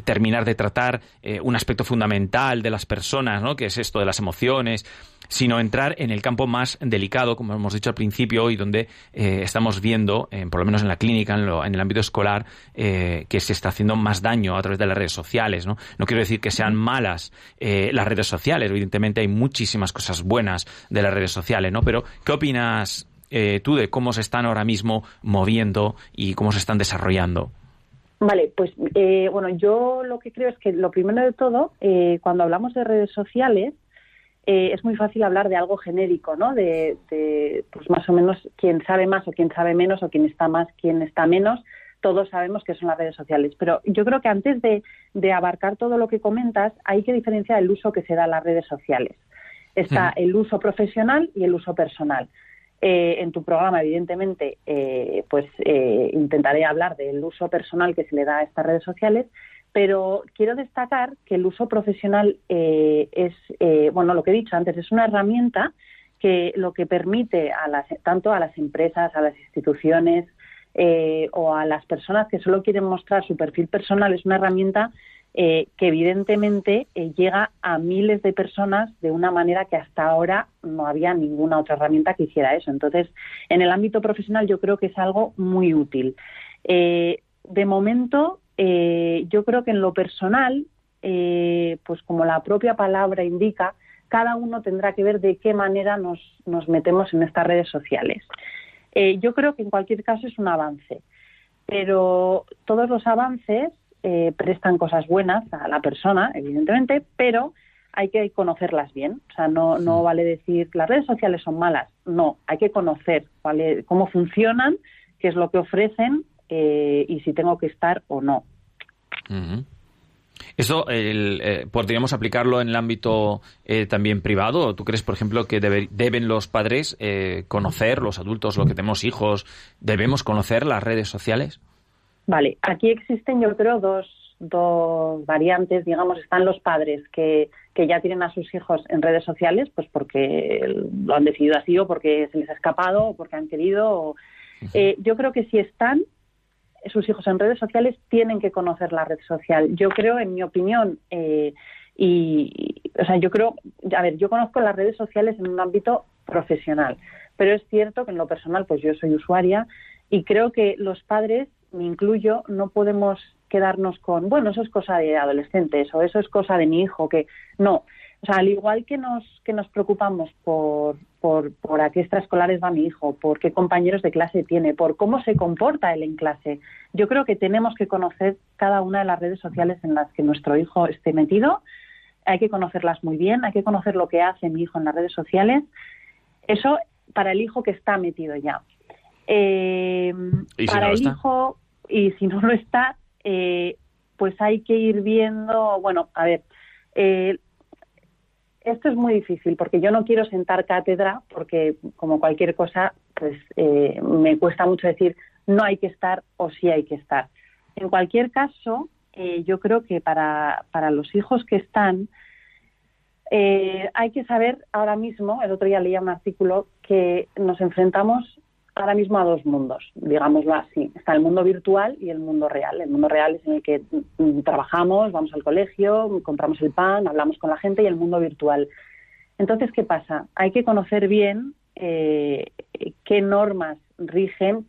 terminar de tratar un aspecto fundamental de las personas, ¿no? que es esto de las emociones, sino entrar en el campo más delicado, como hemos dicho al principio, y donde eh, estamos viendo, eh, por lo menos en la clínica, en, lo- en el ámbito escolar, eh, que se está haciendo más daño a través de las redes sociales. No, no quiero decir que sean malas las redes sociales, evidentemente hay muchísimas cosas buenas de las redes sociales, ¿no? Pero, ¿qué opinas tú de cómo se están ahora mismo moviendo y cómo se están desarrollando? Vale, pues bueno, yo lo que creo es que lo primero de todo, cuando hablamos de redes sociales, eh, es muy fácil hablar de algo genérico, ¿no? De, de, pues más o menos quién sabe más o quién sabe menos o quién está más, quién está menos. Todos sabemos que son las redes sociales, pero yo creo que antes de, de abarcar todo lo que comentas, hay que diferenciar el uso que se da a las redes sociales. Está el uso profesional y el uso personal. Eh, en tu programa, evidentemente, eh, pues eh, intentaré hablar del uso personal que se le da a estas redes sociales, pero quiero destacar que el uso profesional eh, es, eh, bueno, lo que he dicho antes, es una herramienta que lo que permite a las, tanto a las empresas, a las instituciones eh, o a las personas que solo quieren mostrar su perfil personal, es una herramienta eh, que evidentemente eh, llega a miles de personas de una manera que hasta ahora no había ninguna otra herramienta que hiciera eso. Entonces, en el ámbito profesional yo creo que es algo muy útil. Eh, de momento, eh, yo creo que en lo personal, eh, pues como la propia palabra indica, cada uno tendrá que ver de qué manera nos, nos metemos en estas redes sociales. Eh, yo creo que en cualquier caso es un avance, pero todos los avances eh, prestan cosas buenas a la persona, evidentemente, pero hay que conocerlas bien. O sea, no, no vale decir las redes sociales son malas. No, hay que conocer ¿vale? cómo funcionan, qué es lo que ofrecen eh, y si tengo que estar o no. ¿Eso el, eh, podríamos aplicarlo en el ámbito eh, también privado? ¿O ¿Tú crees, por ejemplo, que debe- deben los padres eh, conocer, los adultos, los que tenemos hijos, debemos conocer las redes sociales? Vale, aquí existen yo creo dos, dos variantes, digamos, están los padres que, que ya tienen a sus hijos en redes sociales, pues porque lo han decidido así o porque se les ha escapado o porque han querido. o- Eh, yo creo que si están, sus hijos en redes sociales, tienen que conocer la red social. Yo creo, en mi opinión, eh, y, o sea, yo creo, a ver, yo conozco las redes sociales en un ámbito profesional, pero es cierto que en lo personal, pues yo soy usuaria y creo que los padres, me incluyo, no podemos quedarnos con, bueno, eso es cosa de adolescentes o eso es cosa de mi hijo, que no. O sea, al igual que nos, que nos preocupamos por, por, por a qué extraescolares va mi hijo, por qué compañeros de clase tiene, por cómo se comporta él en clase, yo creo que tenemos que conocer cada una de las redes sociales en las que nuestro hijo esté metido. Hay que conocerlas muy bien, hay que conocer lo que hace mi hijo en las redes sociales. Eso para el hijo que está metido ya. Eh, ¿Y si para no lo el está? hijo, y si no lo está, eh, pues hay que ir viendo, bueno, a ver, eh, esto es muy difícil porque yo no quiero sentar cátedra porque como cualquier cosa, pues eh, me cuesta mucho decir no hay que estar o sí hay que estar. En cualquier caso, eh, yo creo que para, para los hijos que están, eh, hay que saber ahora mismo, el otro día leía un artículo, que nos enfrentamos ahora mismo a dos mundos, digámoslo así. Está el mundo virtual y el mundo real. El mundo real es en el que mm, trabajamos, vamos al colegio, compramos el pan, hablamos con la gente y el mundo virtual. Entonces, ¿qué pasa? Hay que conocer bien eh, qué normas rigen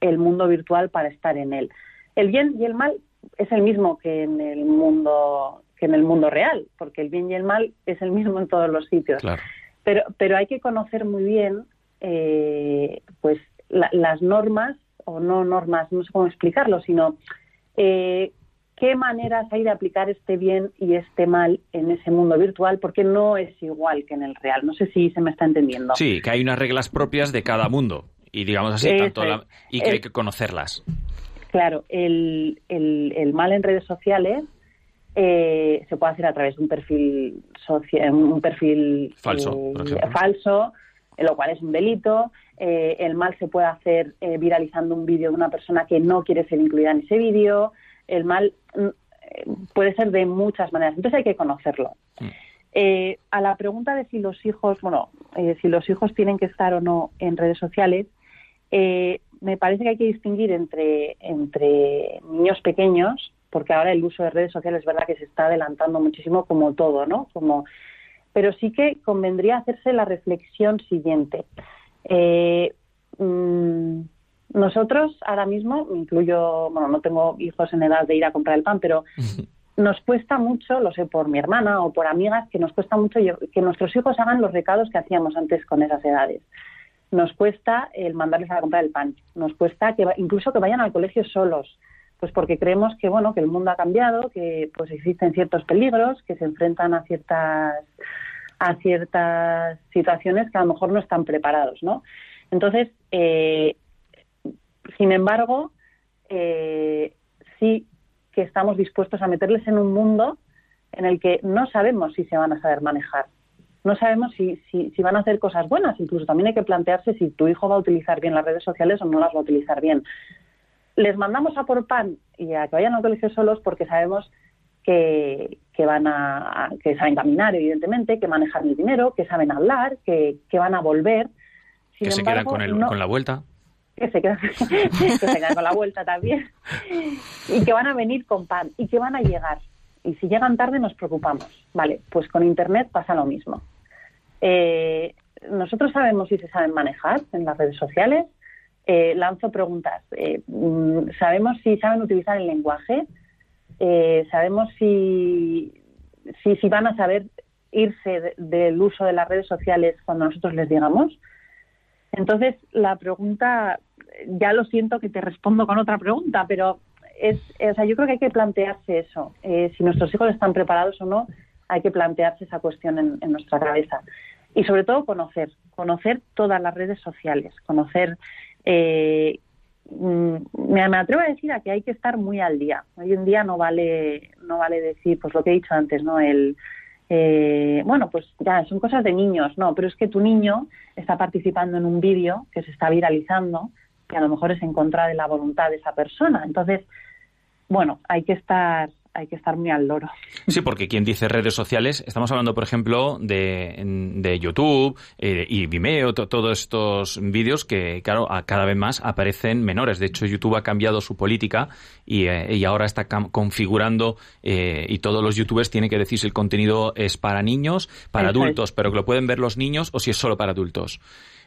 el mundo virtual para estar en él. El bien y el mal es el mismo que en el mundo que en el mundo real, porque el bien y el mal es el mismo en todos los sitios. Claro. Pero, pero hay que conocer muy bien eh, pues la- las normas, o no normas, no sé cómo explicarlo, sino eh, qué maneras hay de aplicar este bien y este mal en ese mundo virtual, porque no es igual que en el real. No sé si se me está entendiendo. Sí, que hay unas reglas propias de cada mundo. Y digamos así, tanto la- y que hay que conocerlas. Claro, el, el, el mal en redes sociales eh, se puede hacer a través de un perfil socia- un perfil Falso, eh, falso, lo cual es un delito. Eh, el mal se puede hacer eh, viralizando un vídeo de una persona que no quiere ser incluida en ese vídeo. El mal mm, eh, puede ser de muchas maneras. Entonces hay que conocerlo. Mm. Eh, a la pregunta de si los hijos, bueno, eh, si los hijos tienen que estar o no en redes sociales, eh, me parece que hay que distinguir entre, entre niños pequeños, porque ahora el uso de redes sociales es verdad que se está adelantando muchísimo como todo, ¿no? Como, pero sí que convendría hacerse la reflexión siguiente. Eh, mm, nosotros ahora mismo, me incluyo, bueno, no tengo hijos en edad de ir a comprar el pan, pero [LAUGHS] nos cuesta mucho, lo sé por mi hermana o por amigas, que nos cuesta mucho que nuestros hijos hagan los recados que hacíamos antes con esas edades. Nos cuesta el mandarles a comprar el pan, nos cuesta que incluso que vayan al colegio solos, pues porque creemos que bueno que el mundo ha cambiado, que pues existen ciertos peligros, que se enfrentan a ciertas a ciertas situaciones que a lo mejor no están preparados, ¿no? Entonces, eh, sin embargo, eh, sí que estamos dispuestos a meterles en un mundo en el que no sabemos si se van a saber manejar. No sabemos si, si, si van a hacer cosas buenas. Incluso también hay que plantearse si tu hijo va a utilizar bien las redes sociales o no las va a utilizar bien. Les mandamos a por pan y a que vayan al colegio solos porque sabemos que, que van a, a- que saben caminar, evidentemente, que manejan el dinero, que saben hablar, que, que van a volver. Sin que se quedan con, el, no- con la vuelta. que se quedan, [LAUGHS] que se quedan con la vuelta también. Y que van a venir con pan y que van a llegar. Y si llegan tarde nos preocupamos. Vale pues con internet pasa lo mismo. Eh, nosotros sabemos si se saben manejar en las redes sociales Eh, lanzo preguntas Eh, mm, sabemos si saben utilizar el lenguaje Eh, sabemos si, si van a saber irse de- del uso de las redes sociales cuando nosotros les digamos entonces, la pregunta, ya lo siento que te respondo con otra pregunta, pero es, o sea, yo creo que hay que plantearse eso. Eh, si nuestros hijos están preparados o no, hay que plantearse esa cuestión en nuestra cabeza. Y sobre todo conocer, conocer todas las redes sociales, conocer... eh, mm, me, atrevo a decir a que hay que estar muy al día. Hoy en día no vale, no vale decir, pues lo que he dicho antes, ¿no? El, eh, bueno, pues ya son cosas de niños, no, pero es que tu niño está participando en un vídeo que se está viralizando, que a lo mejor es en contra de la voluntad de esa persona. Entonces, bueno, hay que estar, hay que estar muy al loro. Sí, porque quien dice redes sociales, estamos hablando, por ejemplo, de, de YouTube eh, y Vimeo, todos estos vídeos que, claro, a cada vez más aparecen menores. De hecho, YouTube ha cambiado su política y, eh, y ahora está configurando eh, y todos los youtubers tienen que decir si el contenido es para niños, para adultos, pero que lo pueden ver los niños o si es solo para adultos.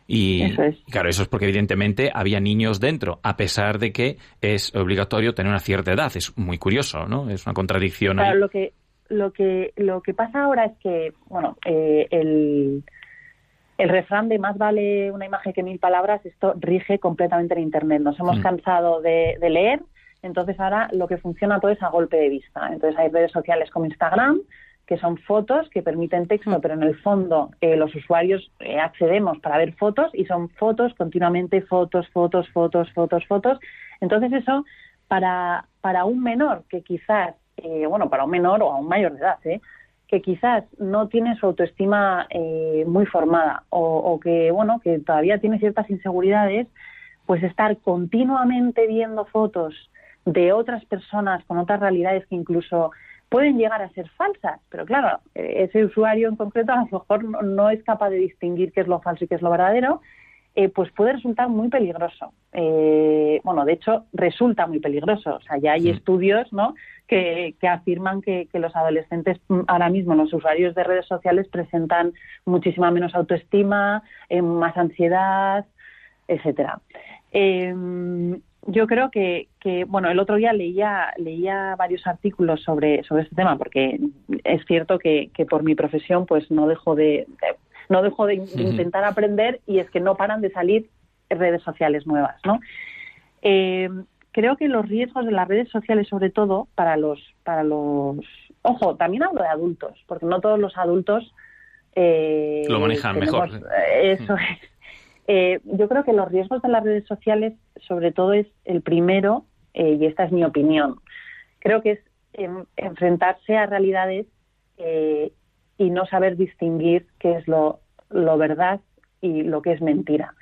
Y claro, eso es porque evidentemente había niños dentro, a pesar de que es obligatorio tener una cierta edad. Es muy curioso, ¿no? Es una contradicción. Claro, lo que lo que lo que pasa ahora es que, bueno, eh, el el refrán de más vale una imagen que mil palabras, esto rige completamente en Internet. Nos hemos mm. cansado de, de leer, entonces ahora lo que funciona todo es a golpe de vista. Entonces hay redes sociales como Instagram, que son fotos que permiten texto, mm. pero en el fondo eh, los usuarios eh, accedemos para ver fotos y son fotos, continuamente fotos, fotos, fotos, fotos, fotos. Entonces eso, para, para un menor que quizás, eh, bueno, para un menor o a un mayor de edad, que quizás no tiene su autoestima muy formada o, o que, bueno, que todavía tiene ciertas inseguridades, pues estar continuamente viendo fotos de otras personas con otras realidades que incluso pueden llegar a ser falsas, pero claro, eh, ese usuario en concreto a lo mejor no, es capaz de distinguir qué es lo falso y qué es lo verdadero, eh, pues puede resultar muy peligroso. Eh, bueno, de hecho, resulta muy peligroso. O sea, ya hay estudios ¿no? que, afirman que, los adolescentes mm, ahora mismo, los usuarios de redes sociales, presentan muchísima menos autoestima, más ansiedad, etcétera yo creo que, que, bueno, el otro día leía, leía varios artículos sobre, sobre este tema, porque es cierto que, que por mi profesión, pues no dejo de, no dejo de, intentar aprender y es que no paran de salir redes sociales nuevas, ¿no? Eh, creo que los riesgos de las redes sociales, sobre todo para los, para los, ojo, también hablo de adultos, porque no todos los adultos eh, lo manejan mejor. Eso es eh, yo creo que los riesgos de las redes sociales, sobre todo, es el primero, eh, y esta es mi opinión. Creo que es enfrentarse a realidades eh, y no saber distinguir qué es lo, verdad y lo que es mentira.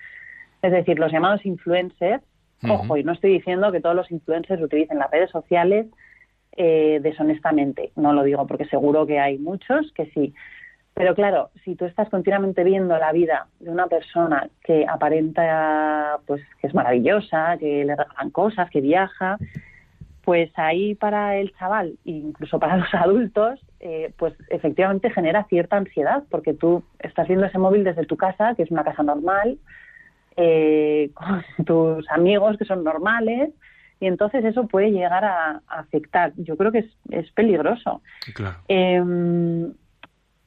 Es decir, los llamados influencers, ojo, y no estoy diciendo que todos los influencers utilicen las redes sociales deshonestamente. No lo digo porque seguro que hay muchos que sí. Pero claro, si tú estás continuamente viendo la vida de una persona que aparenta pues que es maravillosa, que le regalan cosas, que viaja, pues ahí para el chaval e incluso para los adultos, eh, pues efectivamente genera cierta ansiedad, porque tú estás viendo ese móvil desde tu casa, que es una casa normal, eh, [LAUGHS] con tus amigos que son normales, y entonces eso puede llegar a, afectar. Yo creo que es, es peligroso. Claro. Em,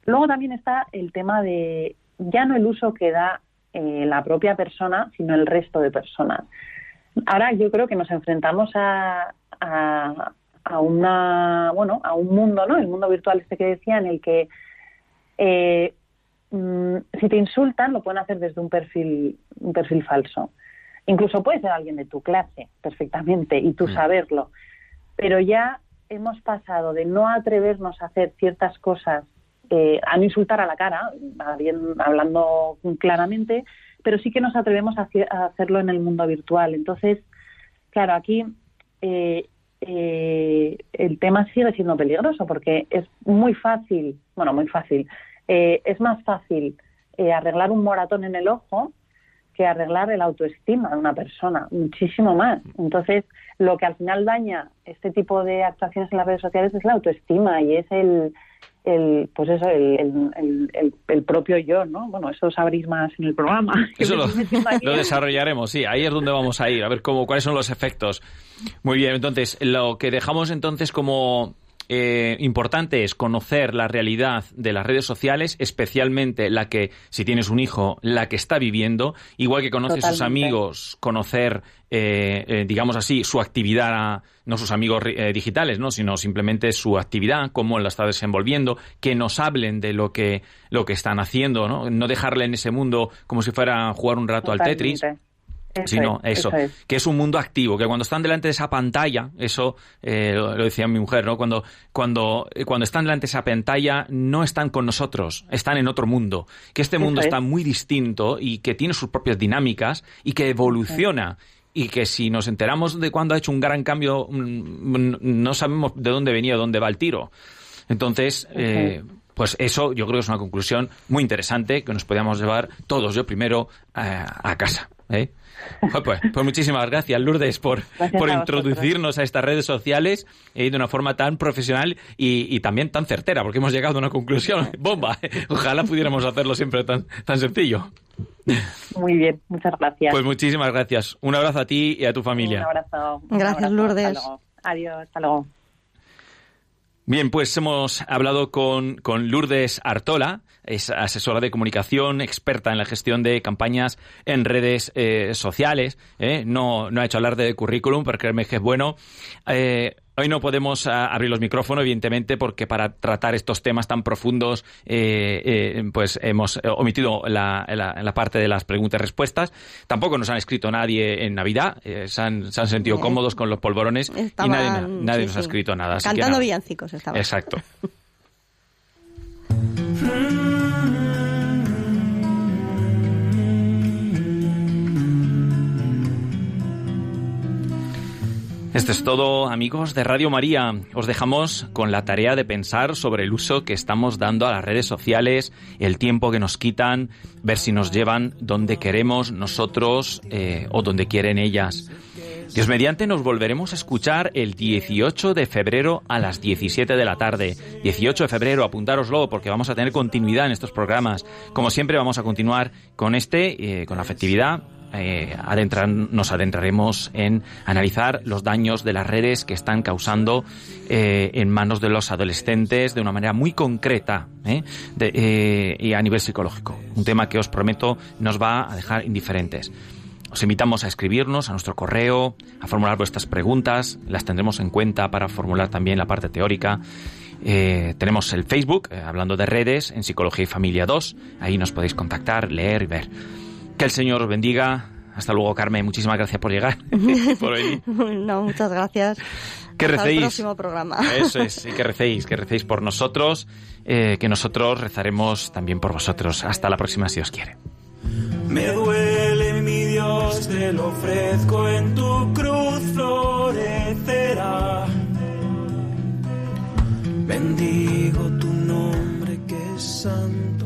Luego también está el tema de ya no el uso que da eh, la propia persona, sino el resto de personas. Ahora yo creo que nos enfrentamos a, a, una bueno a un mundo, ¿no? El mundo virtual este que decía en el que eh, mm, si te insultan lo pueden hacer desde un perfil un perfil falso. Incluso puede ser alguien de tu clase perfectamente y tú mm. saberlo, pero ya hemos pasado de no atrevernos a hacer ciertas cosas eh, a no insultar a la cara, hablando claramente, pero sí que nos atrevemos a, hacerlo en el mundo virtual. Entonces, claro, aquí eh, eh, el tema sigue siendo peligroso porque es muy fácil, bueno, muy fácil, es más fácil arreglar un moratón en el ojo que arreglar el autoestima de una persona, muchísimo más. Entonces, lo que al final daña este tipo de actuaciones en las redes sociales es la autoestima y es el, el pues eso el, el, propio yo no bueno eso sabréis más en el programa. Eso [LAUGHS] lo, desarrollaremos sí. Ahí es donde vamos a ir a ver cómo cuáles son los efectos. Muy bien entonces lo que dejamos entonces como eh, importante es conocer la realidad de las redes sociales, especialmente la que, si tienes un hijo, la que está viviendo, igual que conoces a sus amigos, conocer, eh, eh, digamos así, su actividad, no sus amigos digitales, ¿no? sino simplemente su actividad, cómo la está desenvolviendo, que nos hablen de lo que, lo que están haciendo, ¿no? no dejarle en ese mundo como si fuera a jugar un rato al Tetris sino eso, que es un mundo activo, que cuando están delante de esa pantalla, eso eh, lo, decía mi mujer, ¿no? Cuando, cuando, eh, cuando están delante de esa pantalla no están con nosotros, están en otro mundo, que este mundo está muy distinto y que tiene sus propias dinámicas y que evoluciona. y que si nos enteramos de cuándo ha hecho un gran cambio, mm, no sabemos de dónde venía, dónde va el tiro. Entonces, eh, pues eso yo creo que es una conclusión muy interesante que nos podíamos llevar todos, yo primero, a casa. ¿Eh? Pues, pues, muchísimas gracias, Lourdes, por, por introducirnos a estas redes sociales eh, de una forma tan profesional y, también tan certera, porque hemos llegado a una conclusión. [LAUGHS] ¡Bomba! Ojalá pudiéramos hacerlo siempre tan, tan sencillo. Muy bien, muchas gracias. Pues muchísimas gracias. Un abrazo a ti y a tu familia. Un abrazo. gracias, Lourdes. Adiós, hasta luego. Bien, pues hemos hablado con, con, Lourdes Artola, es asesora de comunicación, experta en la gestión de campañas en redes eh, sociales. ¿eh? No, no ha hecho hablar de currículum, pero créeme que es bueno. Eh, Hoy no podemos ah, abrir los micrófonos, evidentemente, porque para tratar estos temas tan profundos, eh, eh, pues hemos omitido la, parte de las preguntas y respuestas. Tampoco nos han escrito nadie en Navidad, eh, se, han, sentido cómodos con los polvorones y nadie, nos ha escrito nada. Cantando villancicos estaba. Exacto. [LAUGHS] Esto es todo, amigos de Radio María. Os dejamos con la tarea de pensar sobre el uso que estamos dando a las redes sociales, el tiempo que nos quitan, ver si nos llevan donde queremos nosotros eh, o donde quieren ellas. Dios mediante nos volveremos a escuchar el 18 de febrero a las 17 de la tarde. 18 de febrero, apuntároslo porque vamos a tener continuidad en estos programas. Como siempre vamos a continuar con este, eh, con la afectividad eh, nos adentraremos en analizar los daños de las redes que están causando eh, en manos de los adolescentes de una manera muy concreta eh, y a nivel psicológico. Un tema que os prometo nos va a dejar indiferentes. Os invitamos a escribirnos a nuestro correo, a formular vuestras preguntas, las tendremos en cuenta para formular también la parte teórica. tenemos el Facebook, hablando de redes, en Psicología y Familia 2. Ahí nos podéis contactar, leer y ver. Que el Señor os bendiga. Hasta luego, Carmen. Muchísimas gracias por llegar. [LAUGHS] por No, muchas gracias. Que recéis. el próximo programa. Eso es, y que recéis, que recéis por nosotros, eh, que nosotros rezaremos también por vosotros. Hasta la próxima, si os quiere. Me duele, mi Dios, te lo ofrezco en tu cruz florecerá. Bendigo tu nombre que es santo.